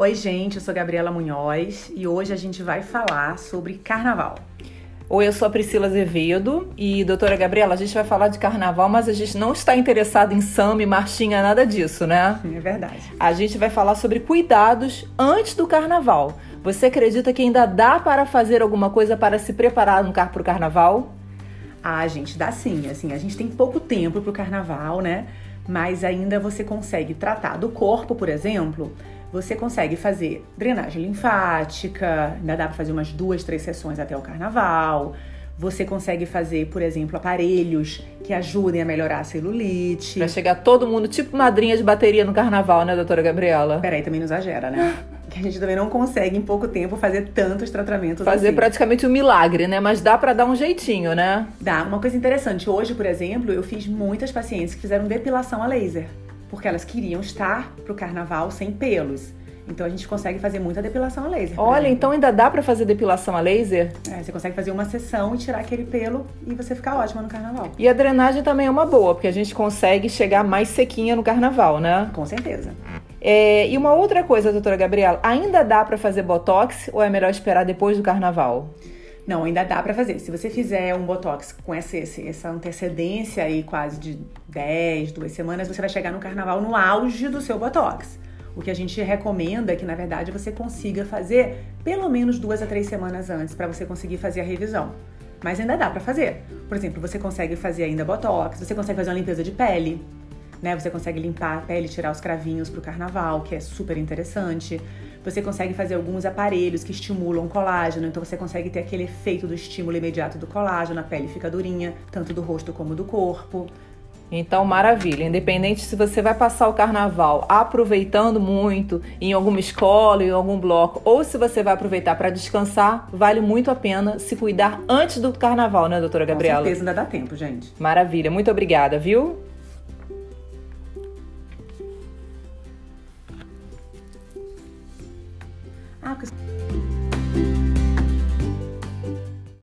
Oi, gente, eu sou Gabriela Munhoz e hoje a gente vai falar sobre carnaval. Oi, eu sou a Priscila Azevedo e, doutora Gabriela, a gente vai falar de carnaval, mas a gente não está interessado em samba e marchinha, nada disso, né? É verdade. A gente vai falar sobre cuidados antes do carnaval. Você acredita que ainda dá para fazer alguma coisa para se preparar para o carnaval? Ah, gente, dá sim. Assim, a gente tem pouco tempo para o carnaval, né? Mas ainda você consegue tratar do corpo, por exemplo, você consegue fazer drenagem linfática, ainda dá para fazer umas duas, três sessões até o carnaval. Você consegue fazer, por exemplo, aparelhos que ajudem a melhorar a celulite. Pra chegar todo mundo, tipo madrinha de bateria no carnaval, né, doutora Gabriela? Peraí, também não exagera, né? que a gente também não consegue em pouco tempo fazer tantos tratamentos Fazer assim. praticamente um milagre, né? Mas dá para dar um jeitinho, né? Dá. Uma coisa interessante, hoje, por exemplo, eu fiz muitas pacientes que fizeram depilação a laser porque elas queriam estar pro carnaval sem pelos. Então a gente consegue fazer muita depilação a laser. Olha, então ainda dá para fazer depilação a laser? É, você consegue fazer uma sessão e tirar aquele pelo e você ficar ótima no carnaval. E a drenagem também é uma boa, porque a gente consegue chegar mais sequinha no carnaval, né? Com certeza. É, e uma outra coisa, doutora Gabriela, ainda dá para fazer botox ou é melhor esperar depois do carnaval? Não, ainda dá para fazer. Se você fizer um botox com essa, essa antecedência aí quase de 10, duas semanas, você vai chegar no carnaval no auge do seu botox. O que a gente recomenda é que, na verdade, você consiga fazer pelo menos duas a três semanas antes para você conseguir fazer a revisão. Mas ainda dá para fazer. Por exemplo, você consegue fazer ainda botox, você consegue fazer uma limpeza de pele, né? Você consegue limpar a pele, tirar os cravinhos pro carnaval, que é super interessante. Você consegue fazer alguns aparelhos que estimulam o colágeno, então você consegue ter aquele efeito do estímulo imediato do colágeno, a pele fica durinha, tanto do rosto como do corpo. Então, maravilha. Independente se você vai passar o carnaval aproveitando muito em alguma escola, em algum bloco, ou se você vai aproveitar para descansar, vale muito a pena se cuidar antes do carnaval, né, doutora Gabriela? Com certeza ainda dá tempo, gente. Maravilha. Muito obrigada, viu? Ah, porque...